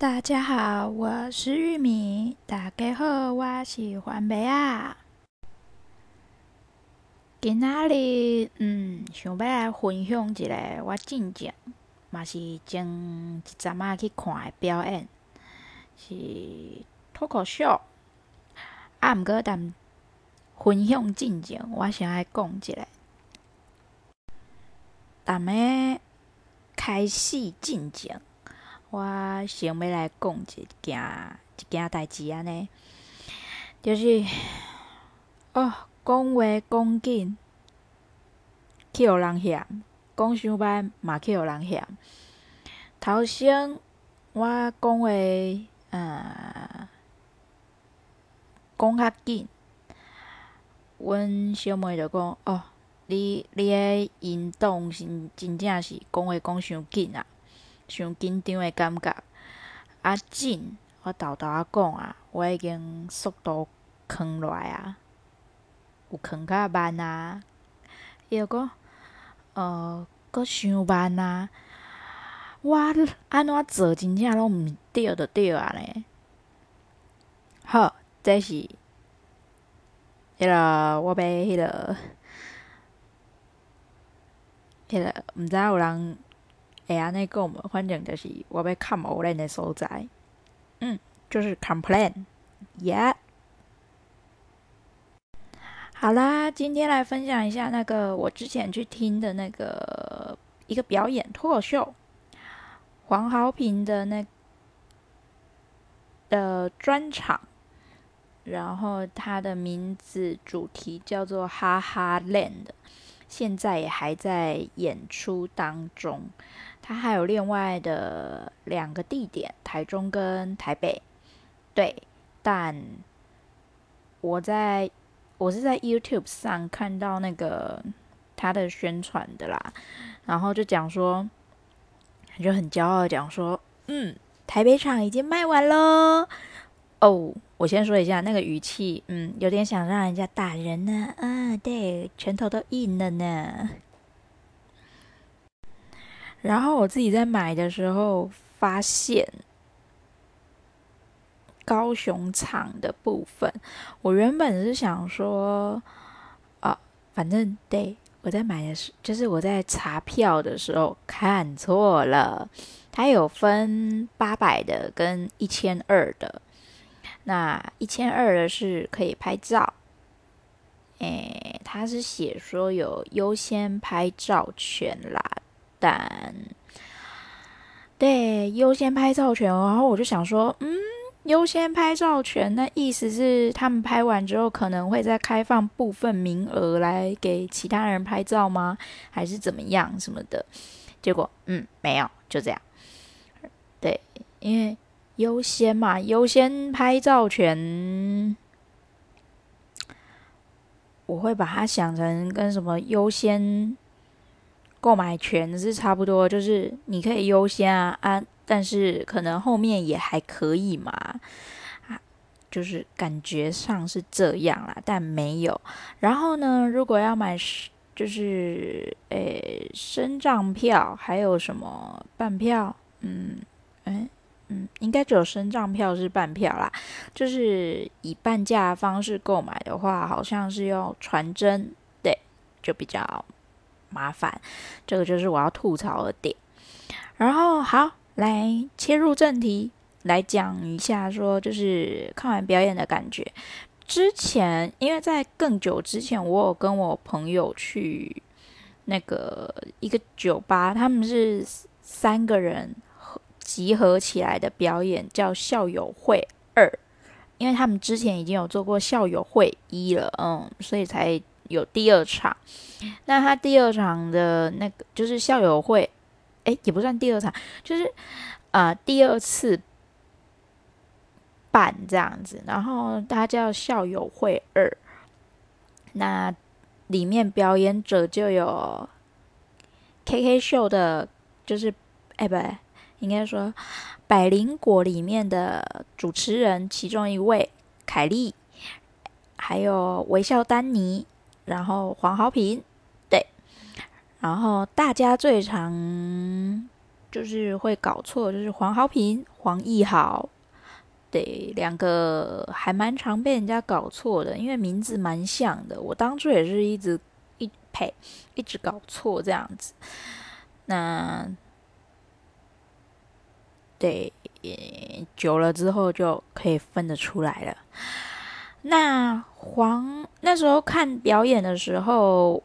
大家好，我是玉米。大家好，我是番麦啊。今仔日，嗯，想要来分享一个我进前嘛是前一阵仔去看的表演，是脱口秀。啊，毋过但分享进前，我想爱讲一下。咱们开始进前。我想要来讲一件一件代志安尼，就是哦，讲话讲紧，去互人嫌；讲伤慢嘛去互人嫌。头先我讲话，呃，讲较紧，阮小妹就讲：“哦，你你个音动是真正是讲话讲伤紧啊。”伤紧张的感觉，啊，紧！我豆豆仔讲啊，我已经速度囥落来啊，有囥较慢啊，伊就讲，呃，阁伤慢啊，我安怎做真正拢毋对着对啊咧？好，这是，迄个我要迄个，迄个毋知有人。会安尼讲无？反正就是我要看无恁的所在，嗯，就是 complain，yeah。好啦，今天来分享一下那个我之前去听的那个一个表演脱口秀，黄豪平的那的专场，然后他的名字主题叫做哈哈 land，现在也还在演出当中。它还有另外的两个地点，台中跟台北，对。但我在我是在 YouTube 上看到那个他的宣传的啦，然后就讲说，就很骄傲讲说，嗯，台北场已经卖完喽。哦，我先说一下那个语气，嗯，有点想让人家打人呢，啊，对，拳头都硬了呢。然后我自己在买的时候发现，高雄场的部分，我原本是想说，啊，反正对，我在买的时，就是我在查票的时候看错了，它有分八百的跟一千二的，那一千二的是可以拍照，诶，他是写说有优先拍照权啦。但对优先拍照权，然后我就想说，嗯，优先拍照权，那意思是他们拍完之后可能会再开放部分名额来给其他人拍照吗？还是怎么样什么的？结果，嗯，没有，就这样。对，因为优先嘛，优先拍照权，我会把它想成跟什么优先。购买权是差不多，就是你可以优先啊啊，但是可能后面也还可以嘛，啊，就是感觉上是这样啦，但没有。然后呢，如果要买就是诶升账票，还有什么半票？嗯，诶嗯，应该只有身障票是半票啦，就是以半价方式购买的话，好像是要传真，对，就比较。麻烦，这个就是我要吐槽的点。然后好，来切入正题，来讲一下说，就是看完表演的感觉。之前因为在更久之前，我有跟我朋友去那个一个酒吧，他们是三个人集合起来的表演，叫校友会二。因为他们之前已经有做过校友会一了，嗯，所以才。有第二场，那他第二场的那个就是校友会，诶，也不算第二场，就是啊、第二次办这样子，然后他叫校友会二，那里面表演者就有 KK 秀的，就是哎不，应该说百灵果里面的主持人其中一位凯莉，还有微笑丹尼。然后黄豪平，对，然后大家最常就是会搞错，就是黄豪平、黄义豪，对，两个还蛮常被人家搞错的，因为名字蛮像的。我当初也是一直一呸，一直搞错这样子。那对，久了之后就可以分得出来了。那黄那时候看表演的时候。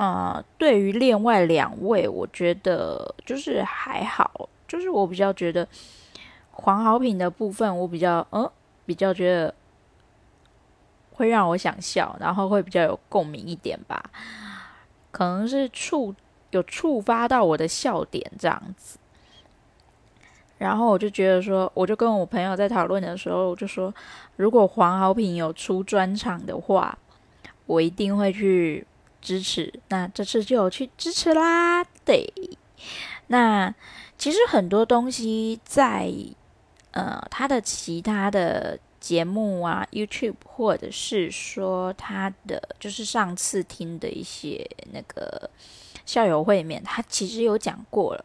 呃，对于另外两位，我觉得就是还好，就是我比较觉得黄豪平的部分，我比较嗯，比较觉得会让我想笑，然后会比较有共鸣一点吧，可能是触有触发到我的笑点这样子，然后我就觉得说，我就跟我朋友在讨论的时候，我就说，如果黄豪平有出专场的话，我一定会去。支持，那这次就有去支持啦。对，那其实很多东西在呃他的其他的节目啊，YouTube 或者是说他的就是上次听的一些那个校友会里面，他其实有讲过了。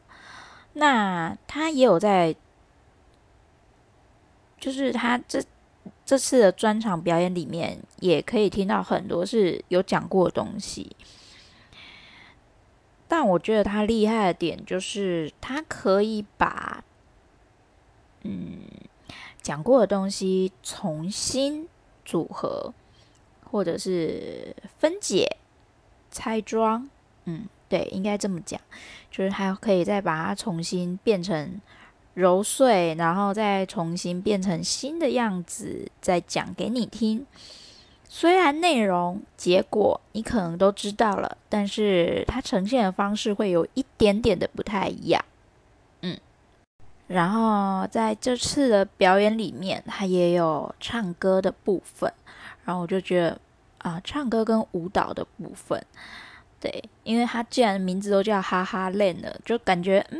那他也有在，就是他这。这次的专场表演里面，也可以听到很多是有讲过的东西。但我觉得他厉害的点就是，他可以把嗯讲过的东西重新组合，或者是分解、拆装。嗯，对，应该这么讲，就是还可以再把它重新变成。揉碎，然后再重新变成新的样子，再讲给你听。虽然内容、结果你可能都知道了，但是它呈现的方式会有一点点的不太一样。嗯，然后在这次的表演里面，它也有唱歌的部分。然后我就觉得啊，唱歌跟舞蹈的部分，对，因为他既然名字都叫哈哈练了，就感觉嗯。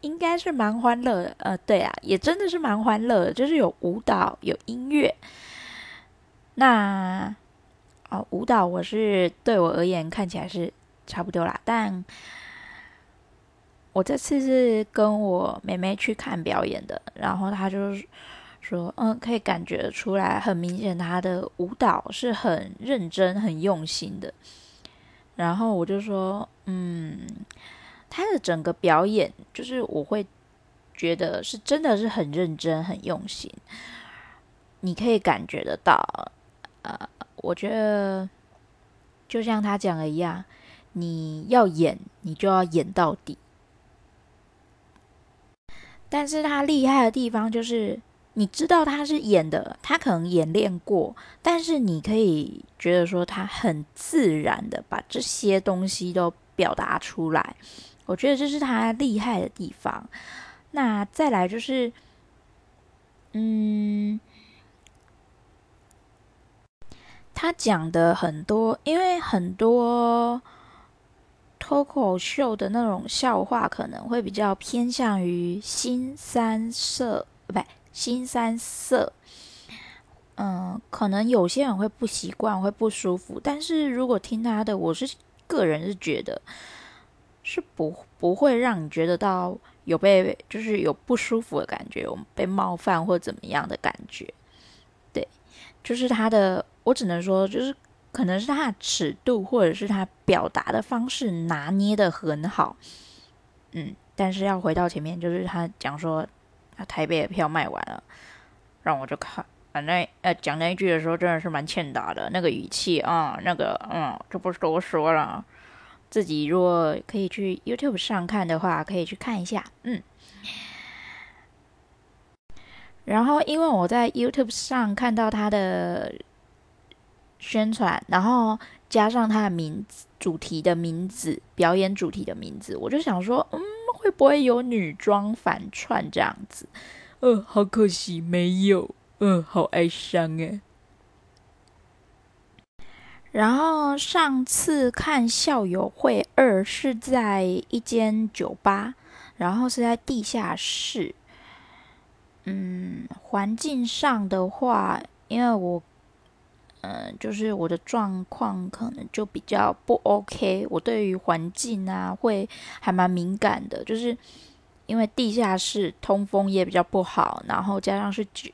应该是蛮欢乐的，呃，对啊，也真的是蛮欢乐的，就是有舞蹈，有音乐。那哦，舞蹈我是对我而言看起来是差不多啦，但我这次是跟我妹妹去看表演的，然后她就说，嗯，可以感觉出来，很明显她的舞蹈是很认真、很用心的。然后我就说，嗯。他的整个表演，就是我会觉得是真的是很认真、很用心，你可以感觉得到。呃，我觉得就像他讲的一样，你要演，你就要演到底。但是他厉害的地方就是，你知道他是演的，他可能演练过，但是你可以觉得说他很自然的把这些东西都表达出来。我觉得这是他厉害的地方。那再来就是，嗯，他讲的很多，因为很多脱口秀的那种笑话可能会比较偏向于新三色，不，新三色。嗯，可能有些人会不习惯，会不舒服。但是如果听他的，我是个人是觉得。是不不会让你觉得到有被就是有不舒服的感觉，有被冒犯或怎么样的感觉，对，就是他的，我只能说就是可能是他的尺度或者是他表达的方式拿捏的很好，嗯，但是要回到前面，就是他讲说台北的票卖完了，让我就看，反正呃讲那一句的时候真的是蛮欠打的，那个语气啊，那个嗯，就不多说了。自己如果可以去 YouTube 上看的话，可以去看一下，嗯。然后因为我在 YouTube 上看到他的宣传，然后加上他的名字、主题的名字、表演主题的名字，我就想说，嗯，会不会有女装反串这样子？呃，好可惜没有，呃，好哀伤哎。然后上次看校友会二是在一间酒吧，然后是在地下室。嗯，环境上的话，因为我嗯，就是我的状况可能就比较不 OK。我对于环境啊，会还蛮敏感的，就是因为地下室通风也比较不好，然后加上是酒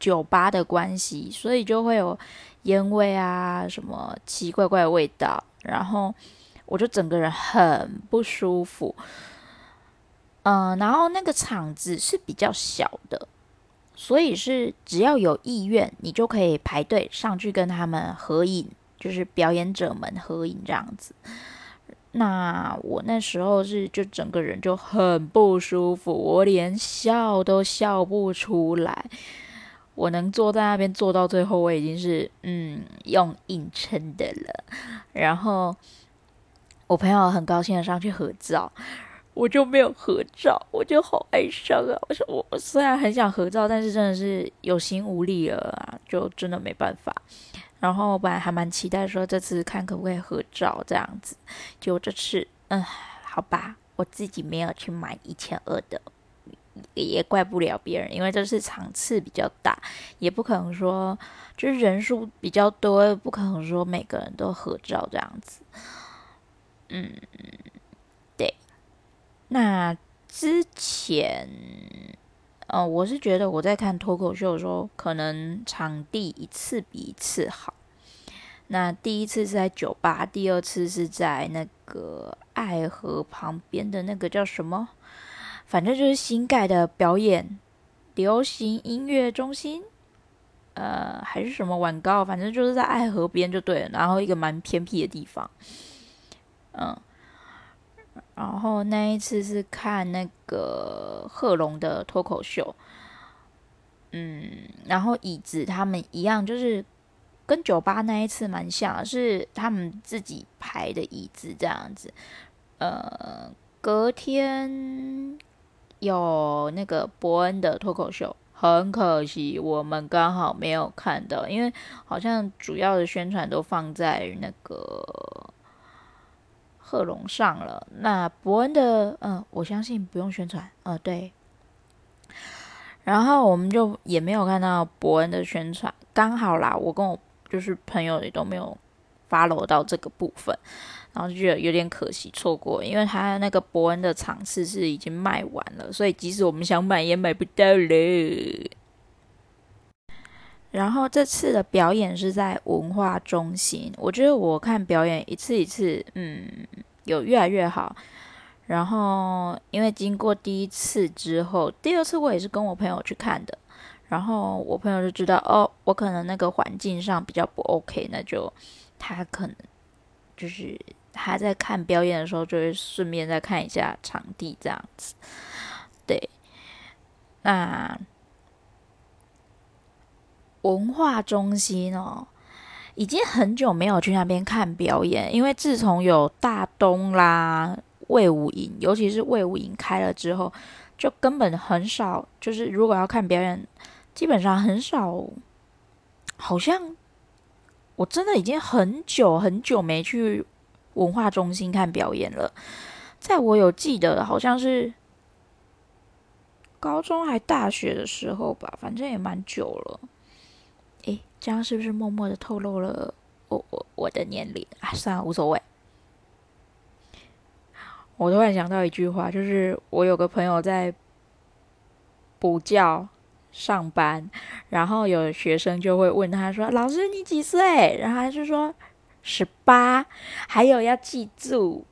酒吧的关系，所以就会有烟味啊，什么奇奇怪怪的味道，然后我就整个人很不舒服。嗯，然后那个场子是比较小的。所以是只要有意愿，你就可以排队上去跟他们合影，就是表演者们合影这样子。那我那时候是就整个人就很不舒服，我连笑都笑不出来。我能坐在那边坐到最后，我已经是嗯用硬撑的了。然后我朋友很高兴的上去合照。我就没有合照，我就好哀伤啊！我说我虽然很想合照，但是真的是有心无力了啊，就真的没办法。然后本来还蛮期待说这次看可不可以合照这样子，结果这次嗯，好吧，我自己没有去买一千二的，也怪不了别人，因为这次场次比较大，也不可能说就是人数比较多，不可能说每个人都合照这样子，嗯。那之前，呃，我是觉得我在看脱口秀的时候，可能场地一次比一次好。那第一次是在酒吧，第二次是在那个爱河旁边的那个叫什么？反正就是新盖的表演流行音乐中心，呃，还是什么晚高，反正就是在爱河边就对了。然后一个蛮偏僻的地方，嗯。然后那一次是看那个贺龙的脱口秀，嗯，然后椅子他们一样，就是跟酒吧那一次蛮像，是他们自己排的椅子这样子。呃，隔天有那个伯恩的脱口秀，很可惜我们刚好没有看到，因为好像主要的宣传都放在那个。贺龙上了，那伯恩的，嗯，我相信不用宣传，呃，对。然后我们就也没有看到伯恩的宣传，刚好啦，我跟我就是朋友也都没有 follow 到这个部分，然后就觉得有点可惜错过，因为他那个伯恩的场次是已经卖完了，所以即使我们想买也买不到了。然后这次的表演是在文化中心，我觉得我看表演一次一次，嗯，有越来越好。然后因为经过第一次之后，第二次我也是跟我朋友去看的，然后我朋友就知道哦，我可能那个环境上比较不 OK，那就他可能就是他在看表演的时候，就会顺便再看一下场地这样子。对，那。文化中心哦，已经很久没有去那边看表演，因为自从有大东啦、魏武营，尤其是魏武营开了之后，就根本很少。就是如果要看表演，基本上很少。好像我真的已经很久很久没去文化中心看表演了。在我有记得，好像是高中还大学的时候吧，反正也蛮久了。这样是不是默默的透露了我我我的年龄啊？算了，无所谓。我突然想到一句话，就是我有个朋友在补教上班，然后有学生就会问他说：“老师，你几岁？”然后他就说：“十八。”还有要记住，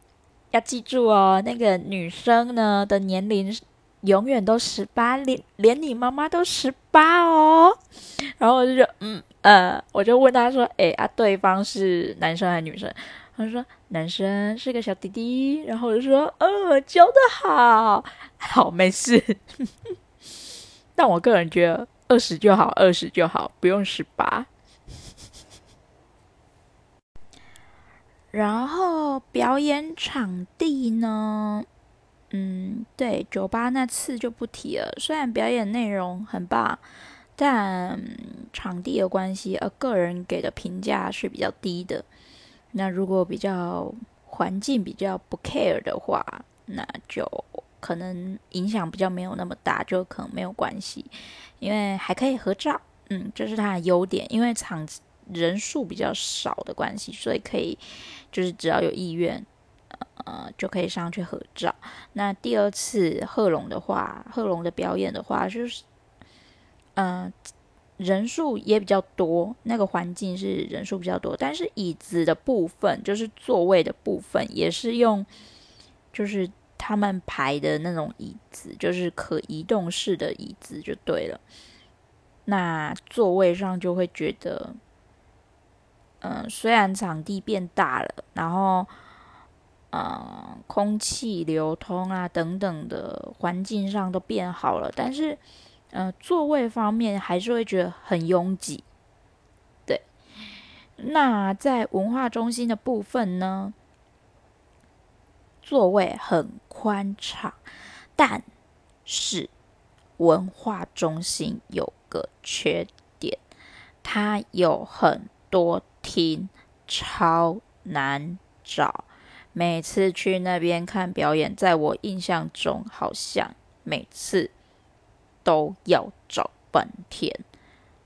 要记住哦，那个女生呢的年龄。永远都十八，连连你妈妈都十八哦。然后我就说，嗯呃，我就问他说，哎啊，对方是男生还是女生？他说男生是个小弟弟。然后我就说，呃，教得好，好没事。但我个人觉得二十就好，二十就好，不用十八。然后表演场地呢？嗯，对，酒吧那次就不提了。虽然表演内容很棒，但场地的关系，呃，个人给的评价是比较低的。那如果比较环境比较不 care 的话，那就可能影响比较没有那么大，就可能没有关系，因为还可以合照。嗯，这是它的优点，因为场人数比较少的关系，所以可以就是只要有意愿，呃，就可以上去合照。那第二次贺龙的话，贺龙的表演的话，就是嗯、人数也比较多，那个环境是人数比较多，但是椅子的部分，就是座位的部分，也是用就是他们排的那种椅子，就是可移动式的椅子就对了。那座位上就会觉得，嗯、虽然场地变大了，然后，嗯、空气流通啊等等的环境上都变好了，但是，座位方面还是会觉得很拥挤。对，那在文化中心的部分呢，座位很宽敞，但是文化中心有个缺点，它有很多厅，超难找。每次去那边看表演，在我印象中，好像每次都要找半天。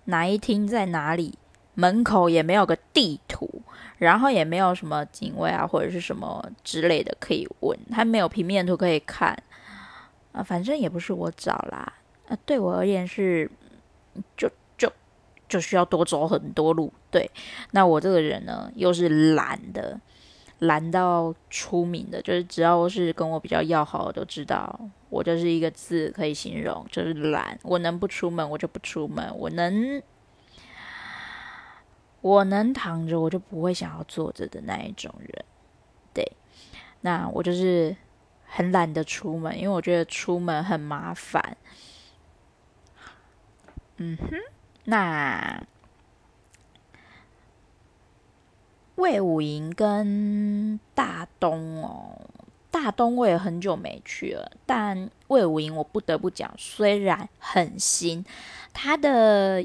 哪一厅在哪里？门口也没有个地图，然后也没有什么警卫啊，或者是什么之类的可以问。他没有平面图可以看啊，反正也不是我找啦。啊，对我而言是。就就就需要多走很多路，对。那我这个人呢，又是懒的，懒到出名的，就是只要是跟我比较要好的都知道，我就是一个字可以形容，就是懒。我能不出门，我就不出门；我能我能躺着，我就不会想要坐着的那一种人。对，那我就是很懒得出门，因为我觉得出门很麻烦。嗯哼，那魏武营跟大东哦，大东我也很久没去了，但魏武营我不得不讲，虽然很新，它的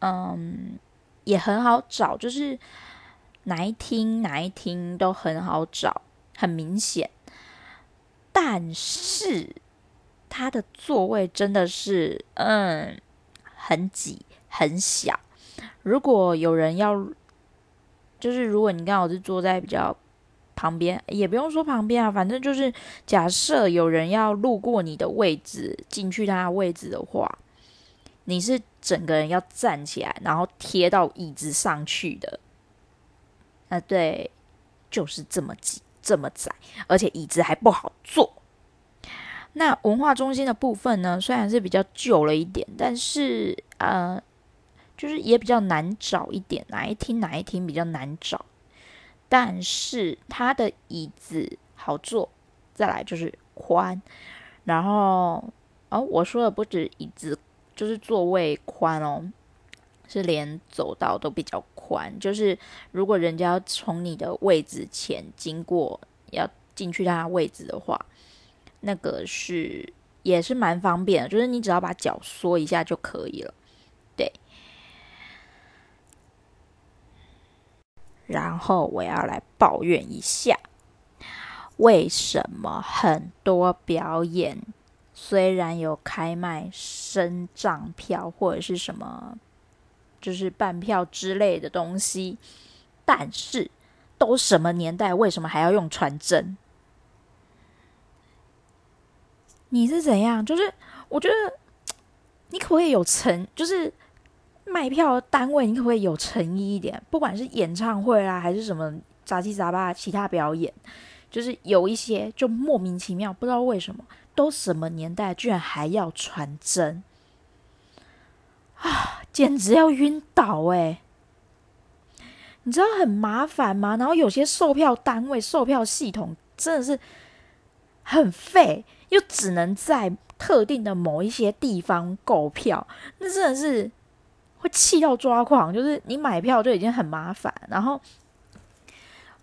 嗯也很好找，就是哪一厅哪一厅都很好找，很明显，但是它的座位真的是嗯。很挤，很小。如果有人要，就是如果你刚好是坐在比较旁边，也不用说旁边啊，反正就是假设有人要路过你的位置进去他的位置的话，你是整个人要站起来，然后贴到椅子上去的。啊，对，就是这么挤，这么窄，而且椅子还不好坐。那文化中心的部分呢，虽然是比较旧了一点，但是呃，就是也比较难找一点，哪一厅哪一厅比较难找，但是它的椅子好坐，再来就是宽，然后哦，我说的不止椅子，就是座位宽哦，是连走道都比较宽，就是如果人家要从你的位置前经过，要进去他位置的话。那个是也是蛮方便的，就是你只要把脚缩一下就可以了，然后我要来抱怨一下，为什么很多表演虽然有开卖身障票或者是什么，就是半票之类的东西，但是都什么年代，为什么还要用传真？你是怎样？就是我觉得你可不可以有诚，就是卖票的单位，你可不可以有诚意一点？不管是演唱会啊，还是什么杂七杂八其他表演，就是有一些就莫名其妙，不知道为什么，都什么年代居然还要传真啊！简直要晕倒诶、欸。你知道很麻烦吗？然后有些售票单位、售票系统真的是很废。又只能在特定的某一些地方购票，那真的是会气到抓狂。就是你买票就已经很麻烦，然后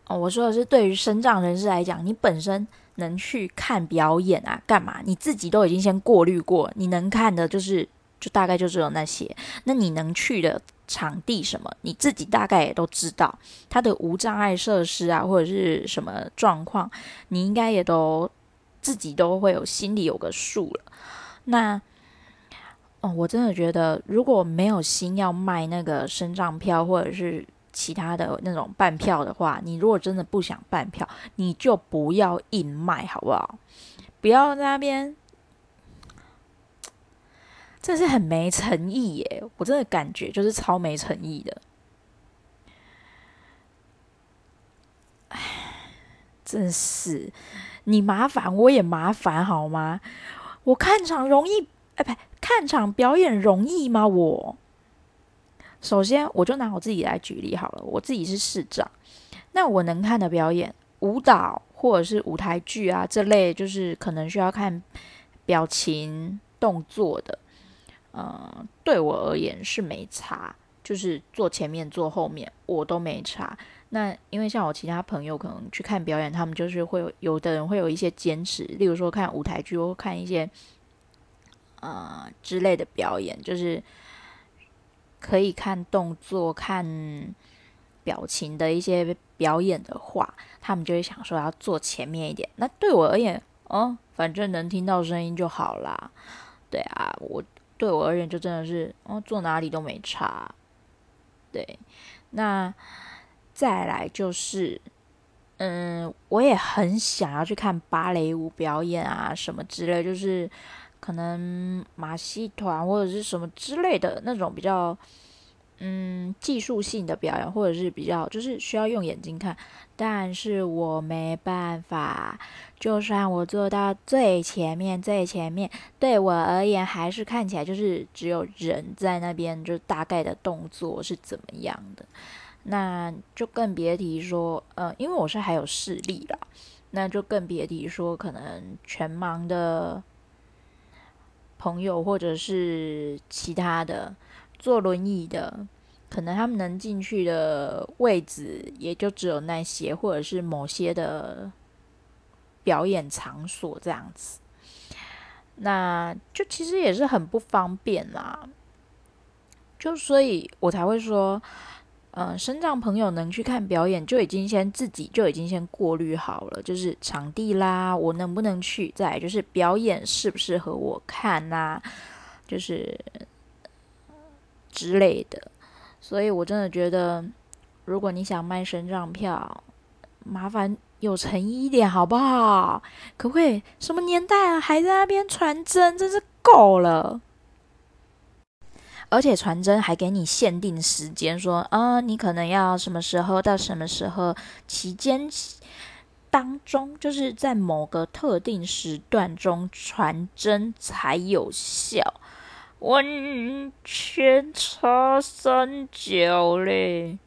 哦，我说的是对于身障人士来讲，你本身能去看表演啊，干嘛？你自己都已经先过滤过，你能看的就是就大概就只有那些。那你能去的场地什么，你自己大概也都知道，它的无障碍设施啊，或者是什么状况，你应该也都。自己都会有心里有个数了。那哦，我真的觉得，如果没有心要卖那个身障票或者是其他的那种半票的话，你如果真的不想半票，你就不要硬卖，好不好？不要在那边，这是很没诚意耶！我真的感觉就是超没诚意的。真是，你麻烦我也麻烦，好吗？我看场容易，哎，不，看场表演容易吗？我首先我就拿我自己来举例好了，我自己是市长，那我能看的表演，舞蹈。或者是舞台剧啊，这类就是可能需要看表情动作的，呃，对我而言是没差，就是坐前面坐后面我都没差。那因为像我其他朋友可能去看表演，他们就是会有有的人会有一些坚持，例如说看舞台剧或看一些呃之类的表演，就是可以看动作看。表情的一些表演的话，他们就会想说要坐前面一点。那对我而言，哦，反正能听到声音就好啦。对啊，我对我而言就真的是，哦，坐哪里都没差。对，那再来就是，嗯，我也很想要去看芭蕾舞表演啊，什么之类，就是可能马戏团或者是什么之类的那种比较。嗯，技术性的表演，或者是比较就是需要用眼睛看，但是我没办法。就算我坐到最前面，最前面，对我而言还是看起来就是只有人在那边，就大概的动作是怎么样的。那就更别提说，呃，因为我是还有视力啦，那就更别提说可能全盲的朋友，或者是其他的。坐轮椅的，可能他们能进去的位置也就只有那些，或者是某些的表演场所这样子，那就其实也是很不方便啦。就所以我才会说，嗯、呃，身障朋友能去看表演，就已经先自己就已经先过滤好了，就是场地啦，我能不能去？再就是表演适不适合我看呐？就是。之类的，所以我真的觉得，如果你想卖身障票，麻烦有诚意一点好不好？可不可以？什么年代啊，还在那边传真，真是够了！而且传真还给你限定时间，说啊、你可能要什么时候到什么时候期间当中，就是在某个特定时段中传真才有效。完全差三角嘞，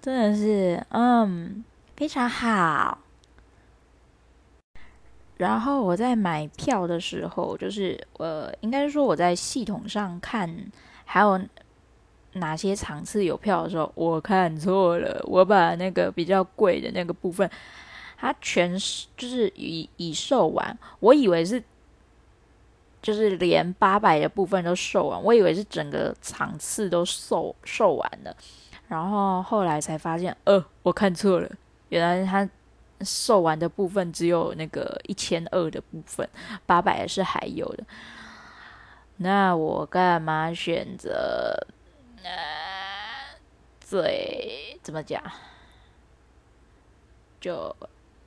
真的是，嗯，非常好。然后我在买票的时候，就是呃，应该说我在系统上看还有哪些场次有票的时候，我看错了，我把那个比较贵的那个部分，它全是就是已已售完，我以为是。就是连八百的部分都售完，我以为是整个场次都售售完了，然后后来才发现，呃，我看错了，原来他售完的部分只有那个一千二的部分，八百的是还有的。那我干嘛选择？呃，最怎么讲？就。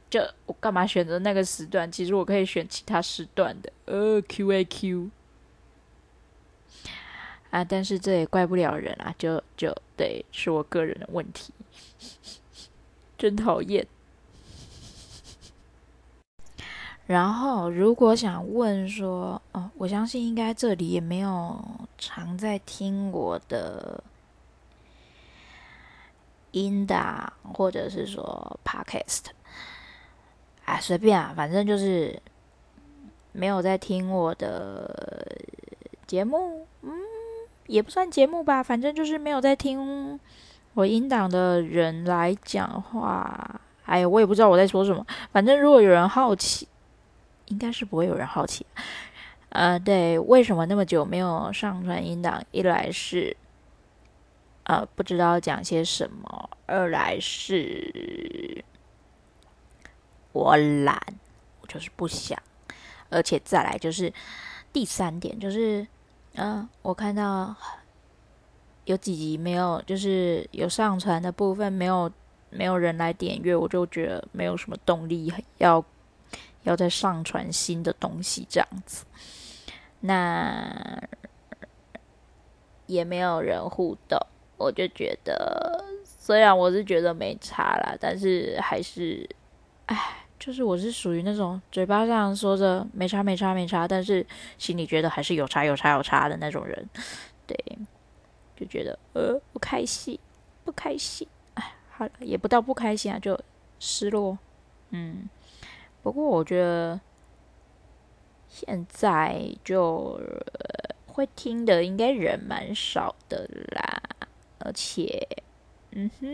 就我干嘛选择那个时段？其实我可以选其他时段的。呃，Q A Q 啊，但是这也怪不了人啊，就就对，是我个人的问题，真讨厌。然后，如果想问说，哦，我相信应该这里也没有常在听我的音档，或者是说 Podcast。啊，随便啊，反正就是没有在听我的节目，嗯，也不算节目吧，反正就是没有在听我音档的人来讲话。哎呀，我也不知道我在说什么。反正如果有人好奇，应该是不会有人好奇。呃，对，为什么那么久没有上传音档？一来是呃不知道讲些什么，二来是。我懒，我就是不想，而且再来就是第三点，就是嗯，我看到有几集没有，就是有上传的部分没有，没有人来点阅，我就觉得没有什么动力要要再上传新的东西这样子。那也没有人互动，我就觉得，虽然我是觉得没差啦，但是还是，唉。就是我是属于那种嘴巴上说着没差没差没差，但是心里觉得还是有差有差有差的那种人，对，就觉得呃不开心不开心，哎，好也不到不开心啊，就失落，嗯，不过我觉得现在就、呃、会听的应该人蛮少的啦，而且，嗯哼。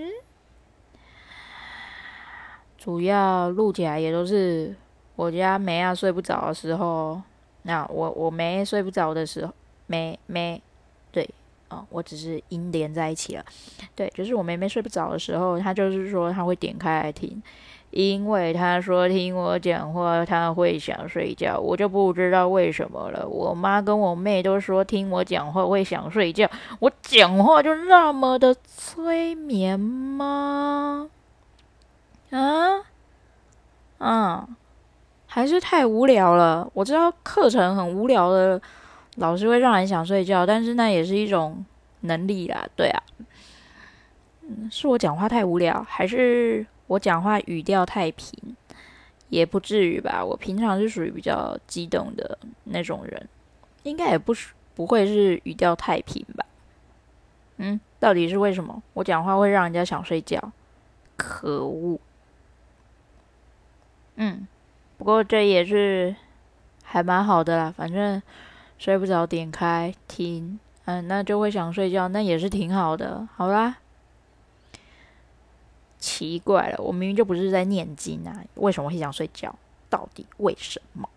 主要录起来也都是我家梅啊睡不着的时候，那我我妹睡不着的时候，妹妹，对，哦，我只是音连在一起了，对，就是我妹妹睡不着的时候，她就是说她会点开来听，因为她说听我讲话她会想睡觉，我就不知道为什么了。我妈跟我妹都说听我讲话会想睡觉，我讲话就那么的催眠吗？啊，嗯，还是太无聊了。我知道课程很无聊的，老师会让人想睡觉，但是那也是一种能力啦。对啊，嗯，是我讲话太无聊，还是我讲话语调太平？也不至于吧。我平常是属于比较激动的那种人，应该也不不会是语调太平吧？嗯，到底是为什么我讲话会让人家想睡觉？可恶！嗯，不过这也是还蛮好的啦，反正睡不着点开听，嗯，那就会想睡觉，那也是挺好的。好啦，奇怪了，我明明就不是在念经啊，为什么会想睡觉？到底为什么？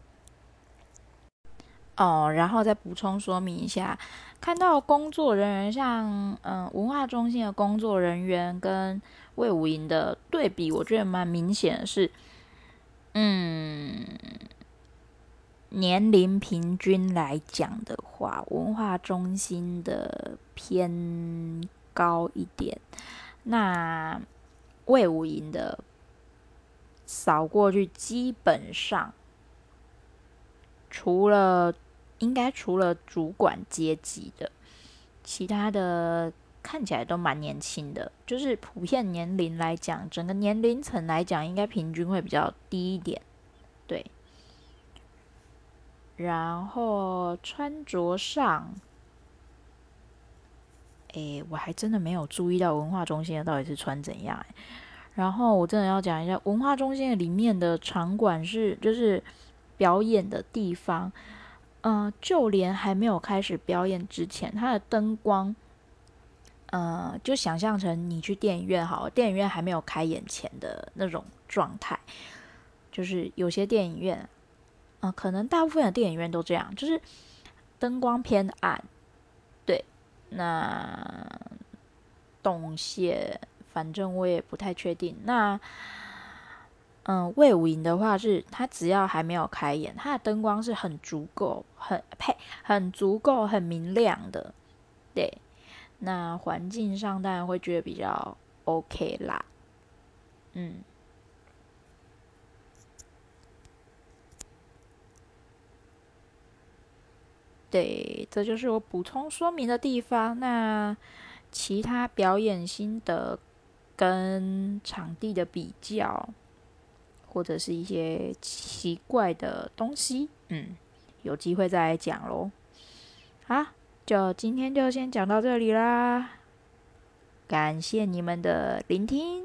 哦，然后再补充说明一下，看到工作人员像嗯文化中心的工作人员跟魏武营的对比，我觉得蛮明显的是。嗯，年龄平均来讲的话，文化中心的偏高一点。那魏无营的扫过去，基本上除了应该除了主管阶级的，其他的。看起来都蛮年轻的，就是普遍年龄来讲，整个年龄层来讲，应该平均会比较低一点，对。然后穿着上，诶，我还真的没有注意到文化中心到底是穿怎样。然后我真的要讲一下，文化中心里面的场馆是就是表演的地方，嗯、就连还没有开始表演之前，它的灯光。呃，就想象成你去电影院好，电影院还没有开演前的那种状态，就是有些电影院，嗯、可能大部分的电影院都这样，就是灯光偏暗，那动线反正我也不太确定。那，嗯、呃，卫武营的话是，他只要还没有开演，他的灯光是很足够、很配、很足够、很明亮的，对。那环境上当然会觉得比较 OK 啦，嗯，对，这就是我补充说明的地方。那其他表演心得跟场地的比较，或者是一些奇怪的东西，嗯，有机会再来讲喽。好。就今天就先讲到这里啦，感谢你们的聆听。